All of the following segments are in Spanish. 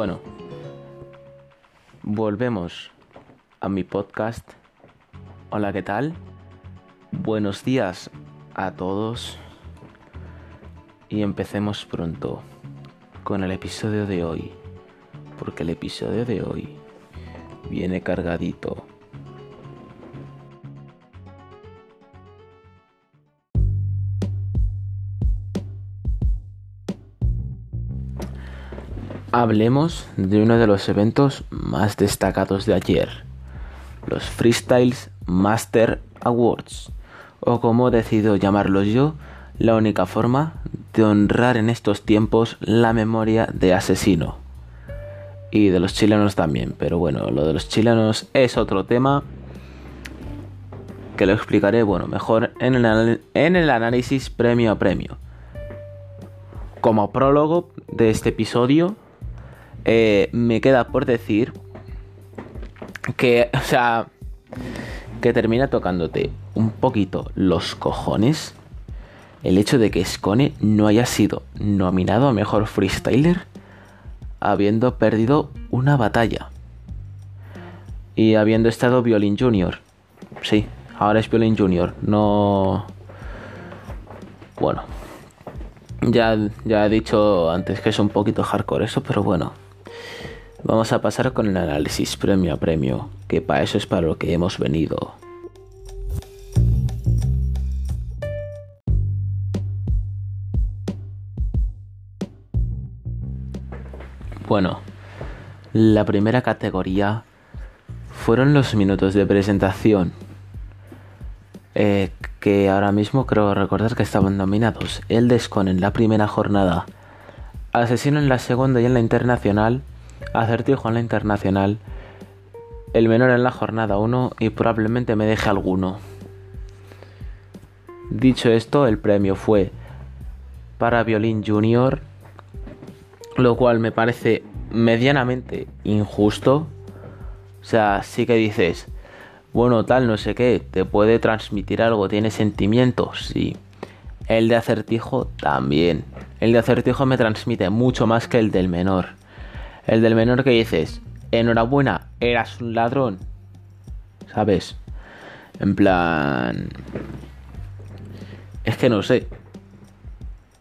Bueno, volvemos a mi podcast. Hola, ¿qué tal? Buenos días a todos. Y empecemos pronto con el episodio de hoy. Porque el episodio de hoy viene cargadito. Hablemos de uno de los eventos más destacados de ayer, los Freestyles Master Awards, o como decido llamarlos yo, la única forma de honrar en estos tiempos la memoria de asesino. Y de los chilenos también, pero bueno, lo de los chilenos es otro tema que lo explicaré, bueno, mejor en el, en el análisis premio a premio. Como prólogo de este episodio, eh, me queda por decir que, o sea, que termina tocándote un poquito los cojones el hecho de que Scone no haya sido nominado a mejor freestyler habiendo perdido una batalla y habiendo estado Violin Junior. Sí, ahora es Violin Junior, no. Bueno, ya, ya he dicho antes que es un poquito hardcore eso, pero bueno. Vamos a pasar con el análisis premio a premio, que para eso es para lo que hemos venido. Bueno, la primera categoría fueron los minutos de presentación, eh, que ahora mismo creo recordar que estaban nominados. El Descon en la primera jornada, Asesino en la segunda y en la internacional, Acertijo en la internacional, el menor en la jornada 1 y probablemente me deje alguno. Dicho esto, el premio fue para violín junior, lo cual me parece medianamente injusto. O sea, sí que dices, bueno, tal, no sé qué, te puede transmitir algo, tiene sentimientos, sí. El de acertijo también. El de acertijo me transmite mucho más que el del menor. El del menor que dices, enhorabuena, eras un ladrón. ¿Sabes? En plan... Es que no sé.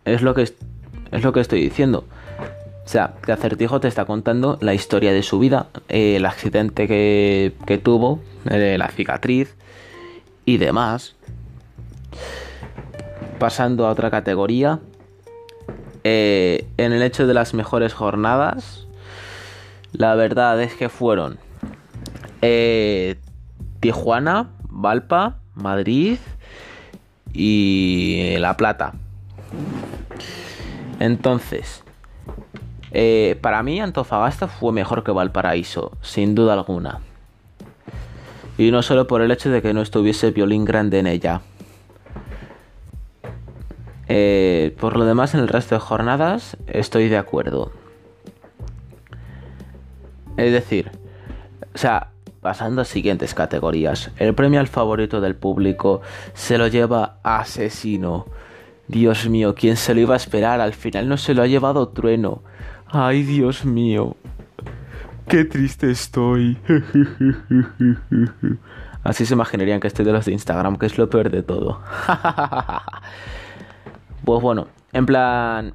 Es lo que, es, lo que estoy diciendo. O sea, que Acertijo te está contando la historia de su vida, eh, el accidente que, que tuvo, eh, la cicatriz y demás. Pasando a otra categoría. Eh, en el hecho de las mejores jornadas, la verdad es que fueron eh, Tijuana, Valpa, Madrid y La Plata. Entonces, eh, para mí Antofagasta fue mejor que Valparaíso, sin duda alguna. Y no solo por el hecho de que no estuviese violín grande en ella. Eh, por lo demás, en el resto de jornadas estoy de acuerdo. Es decir, o sea, pasando a siguientes categorías. El premio al favorito del público se lo lleva Asesino. Dios mío, ¿quién se lo iba a esperar? Al final no se lo ha llevado Trueno. Ay, Dios mío. Qué triste estoy. Así se imaginarían que estoy de los de Instagram, que es lo peor de todo. pues bueno, en plan,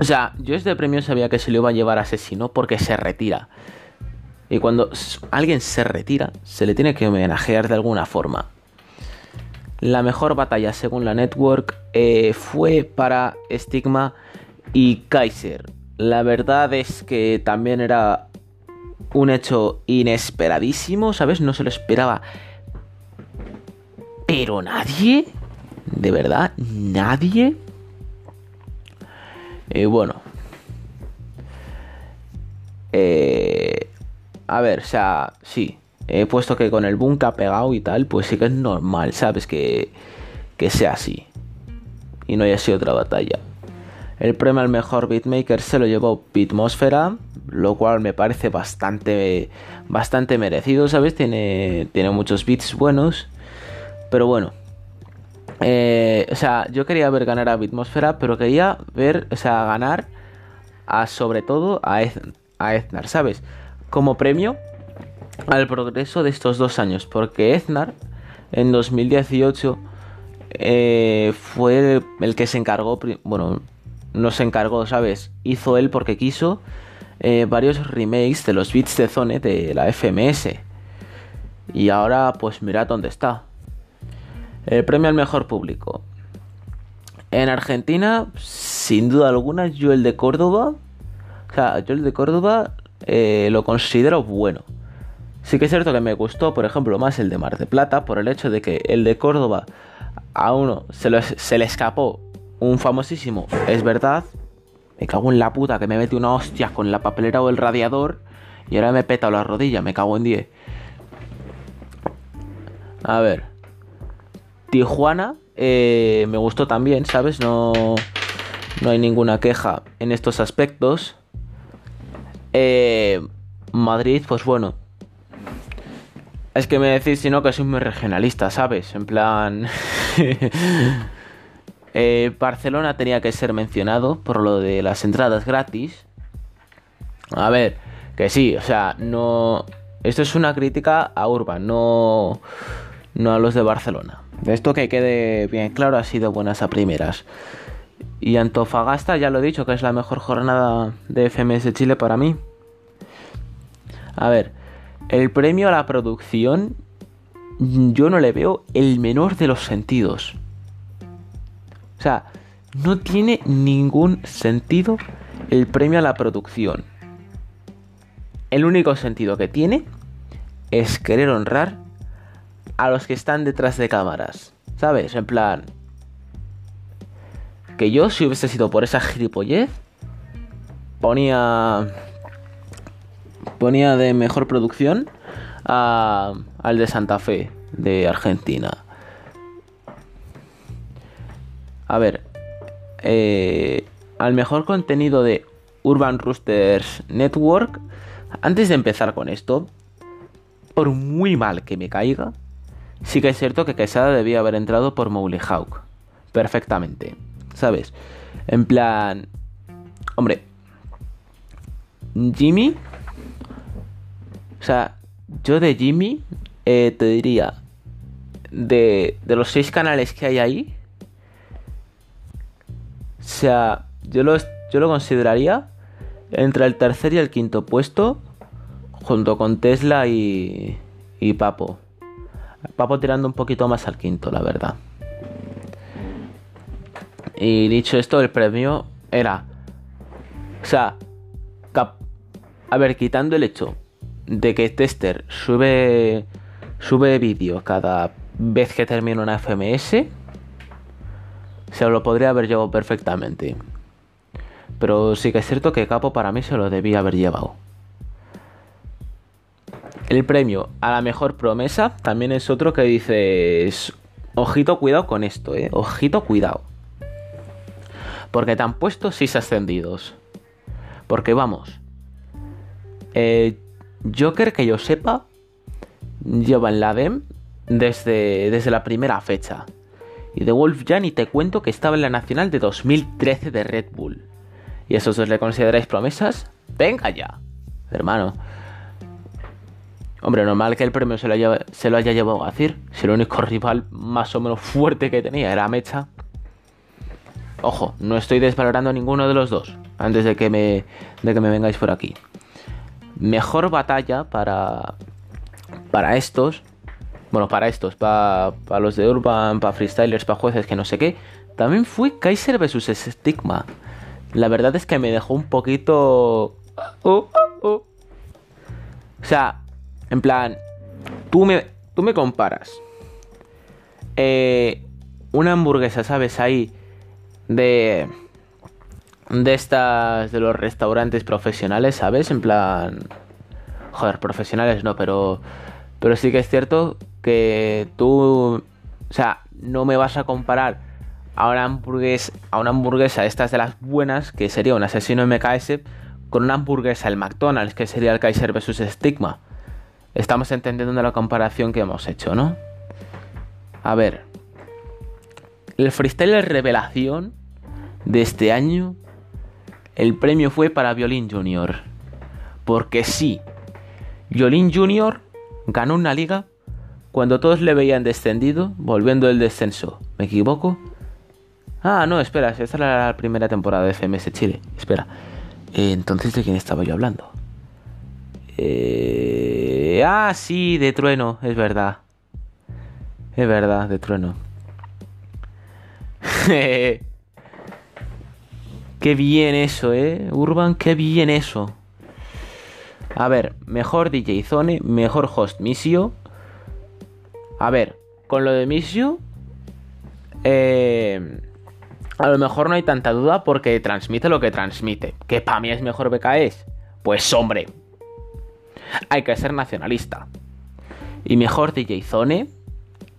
o sea, yo este premio sabía que se lo iba a llevar asesino porque se retira. Y cuando alguien se retira, se le tiene que homenajear de alguna forma. La mejor batalla según la network eh, fue para Stigma y Kaiser. La verdad es que también era un hecho inesperadísimo, ¿sabes? No se lo esperaba. Pero nadie, de verdad, nadie y bueno. Eh, a ver, o sea, sí. He puesto que con el boom que ha pegado y tal, pues sí que es normal, ¿sabes? Que, que sea así. Y no haya sido otra batalla. El premio al mejor beatmaker se lo llevó Beatmosfera, lo cual me parece bastante, bastante merecido, ¿sabes? Tiene, tiene muchos beats buenos. Pero bueno, eh, o sea, yo quería ver ganar a Bitmosfera, pero quería ver, o sea, ganar a sobre todo a, Eznar, ¿sabes? Como premio al progreso de estos dos años, porque Eznar en 2018 eh, fue el que se encargó, bueno, no se encargó, ¿sabes? Hizo él porque quiso eh, varios remakes de los beats de Zone de la FMS. Y ahora, pues mirad dónde está. El premio al mejor público. En Argentina, sin duda alguna, yo el de Córdoba. O sea, yo el de Córdoba eh, lo considero bueno. Sí que es cierto que me gustó, por ejemplo, más el de Mar de Plata, por el hecho de que el de Córdoba a uno se, se le escapó un famosísimo, es verdad. Me cago en la puta que me mete una hostia con la papelera o el radiador y ahora me peta la rodilla, me cago en 10. A ver. Tijuana eh, me gustó también, ¿sabes? No, no hay ninguna queja en estos aspectos. Eh, Madrid, pues bueno. Es que me decís, si no, que soy muy regionalista, ¿sabes? En plan... Eh, Barcelona tenía que ser mencionado por lo de las entradas gratis. A ver, que sí, o sea, no... Esto es una crítica a Urban, no, no a los de Barcelona. Esto que quede bien claro ha sido buenas a primeras. Y Antofagasta, ya lo he dicho, que es la mejor jornada de FMS Chile para mí. A ver, el premio a la producción yo no le veo el menor de los sentidos. O sea, no tiene ningún sentido el premio a la producción. El único sentido que tiene es querer honrar a los que están detrás de cámaras. ¿Sabes? En plan... Que yo, si hubiese sido por esa gilipollez, ponía... Ponía de mejor producción a, al de Santa Fe, de Argentina. A ver, eh, al mejor contenido de Urban Roosters Network, antes de empezar con esto, por muy mal que me caiga, sí que es cierto que Quesada debía haber entrado por Hawk. Perfectamente. ¿Sabes? En plan... Hombre. Jimmy. O sea, yo de Jimmy eh, te diría... De, de los seis canales que hay ahí, o sea, yo lo, yo lo consideraría entre el tercer y el quinto puesto, junto con Tesla y, y Papo. Papo tirando un poquito más al quinto, la verdad. Y dicho esto, el premio era... O sea, a ver, quitando el hecho de que Tester sube, sube vídeo cada vez que termina una FMS, se lo podría haber llevado perfectamente. Pero sí que es cierto que Capo para mí se lo debía haber llevado. El premio a la mejor promesa también es otro que dices... Ojito, cuidado con esto, eh. Ojito, cuidado. Porque te han puesto 6 ascendidos. Porque vamos. Eh, Joker, que yo sepa, lleva en la DEM desde, desde la primera fecha. Y de Wolf ya ni te cuento que estaba en la nacional de 2013 de Red Bull. ¿Y esos dos le consideráis promesas? Venga ya, hermano. Hombre, normal que el premio se lo, haya, llevado a decir. Si el único rival más o menos fuerte que tenía era Mecha. Ojo, no estoy desvalorando ninguno de los dos. Antes de que me, de que me vengáis por aquí. Mejor batalla para, para estos bueno, para estos, para, los de Urban, para freestylers, para jueces, que no sé qué, también fue Kaiser vs Stigma. La verdad es que me dejó un poquito... Oh, oh, oh. O sea, en plan, tú me, tú me comparas eh, una hamburguesa, ¿sabes? Ahí de... De estas, de los restaurantes profesionales, ¿sabes? En plan... Joder, profesionales no, pero... Pero sí que es cierto que tú, o sea, no me vas a comparar a una hamburguesa, a una hamburguesa estas de las buenas, que sería un asesino MKS, con una hamburguesa el McDonald's, que sería el Kaiser vs Stigma. Estamos entendiendo la comparación que hemos hecho, ¿no? A ver. El freestyle revelación de este año, el premio fue para Violín Junior. Porque sí, Jolín Jr. ganó una liga cuando todos le veían descendido, volviendo del descenso. ¿Me equivoco? Ah, no, espera, esta era la primera temporada de FMS Chile. Espera. Eh, entonces, ¿de quién estaba yo hablando? Eh... Ah, sí, de Trueno, es verdad. Es verdad, de Trueno. qué bien eso, ¿eh? Urban, qué bien eso. A ver, mejor DJ Zone, mejor host Misio. A ver, con lo de Misio... Eh a lo mejor no hay tanta duda porque transmite lo que transmite. ¿Que para mí es mejor BKS? Pues hombre, hay que ser nacionalista. Y mejor DJ Zone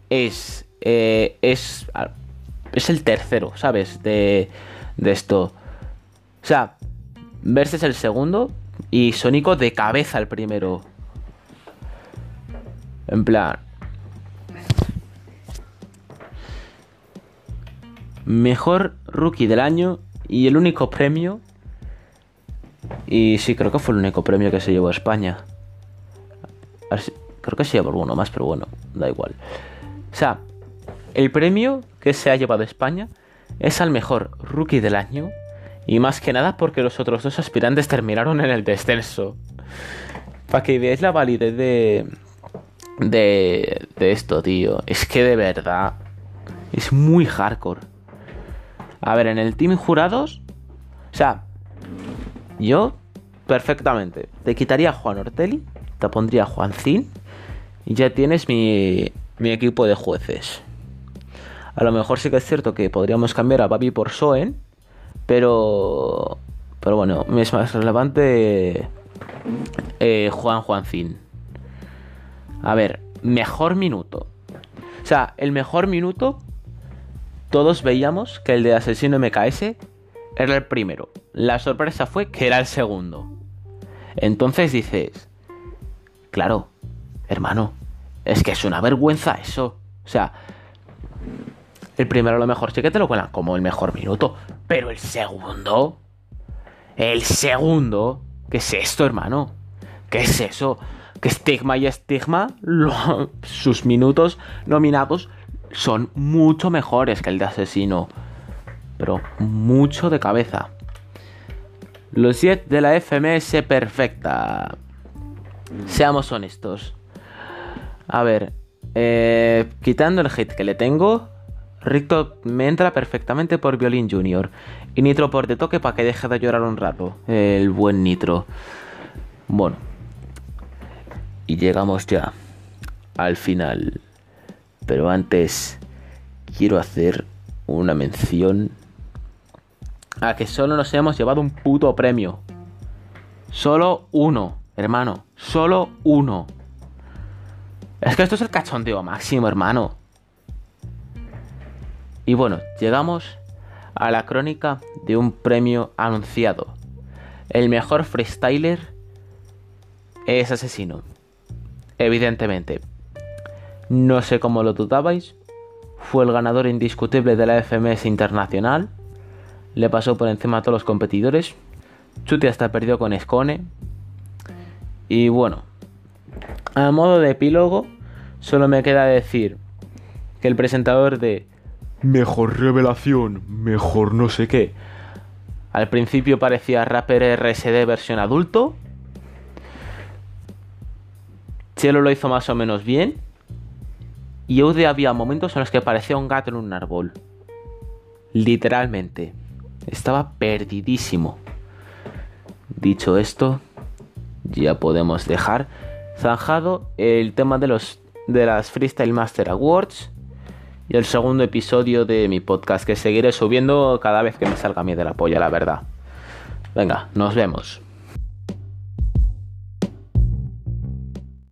es, eh, es, es el tercero, ¿sabes? De, de esto. O sea, Verse es el segundo y Sónico de cabeza el primero. En plan, Mejor rookie del año y el único premio. Y sí, creo que fue el único premio que se llevó a España. Creo que se llevó alguno más, pero bueno, da igual. O sea, el premio que se ha llevado España es al mejor rookie del año. Y más que nada porque los otros dos aspirantes terminaron en el descenso. Para que veáis la validez de, de, de esto, tío. Es que de verdad es muy hardcore. A ver, en el team jurados. O sea, yo perfectamente. Te quitaría a Juan Ortelli, te pondría a Juan Zin y ya tienes mi, mi equipo de jueces. A lo mejor sí que es cierto que podríamos cambiar a Babi por Soen, pero. Pero bueno, es más relevante eh, Juan Juancín. A ver, mejor minuto. O sea, el mejor minuto todos veíamos que el de Asesino MKS era el primero. La sorpresa fue que era el segundo. Entonces dices, claro, hermano, es que es una vergüenza eso. O sea, el primero a lo mejor sí que te lo cuelan como el mejor minuto, pero el segundo, el segundo, ¿qué es esto, hermano? ¿Qué es eso? Que Stigma y Stigma, sus minutos nominados son mucho mejores que el de asesino. Pero mucho de cabeza. Los 10 de la FMS perfecta. Seamos honestos. A ver, eh, quitando el hit que le tengo, Ricto me entra perfectamente por Violín Junior. Y Nitro por de toque para que deje de llorar un rato. El buen Nitro. Bueno. Y llegamos ya al final. Pero antes quiero hacer una mención a que solo nos hemos llevado un puto premio. Solo uno, hermano. Solo uno. Es que esto es el cachondeo máximo, hermano. Y bueno, llegamos a la crónica de un premio anunciado. El mejor freestyler es asesino. Evidentemente. No sé cómo lo dudabais. Fue el ganador indiscutible de la FMS Internacional. Le pasó por encima a todos los competidores. Chuti hasta perdió con Escone. Y bueno, a modo de epílogo, solo me queda decir que el presentador de Mejor Revelación, Mejor no sé qué, al principio parecía rapper RSD versión adulto. Chelo lo hizo más o menos bien. Y Eude había momentos en los que parecía un gato en un árbol. Literalmente. Estaba perdidísimo. Dicho esto, ya podemos dejar zanjado el tema de los de las Freestyle Master Awards y el segundo episodio de mi podcast que seguiré subiendo cada vez que me salga a mí de la polla, la verdad. Venga, nos vemos.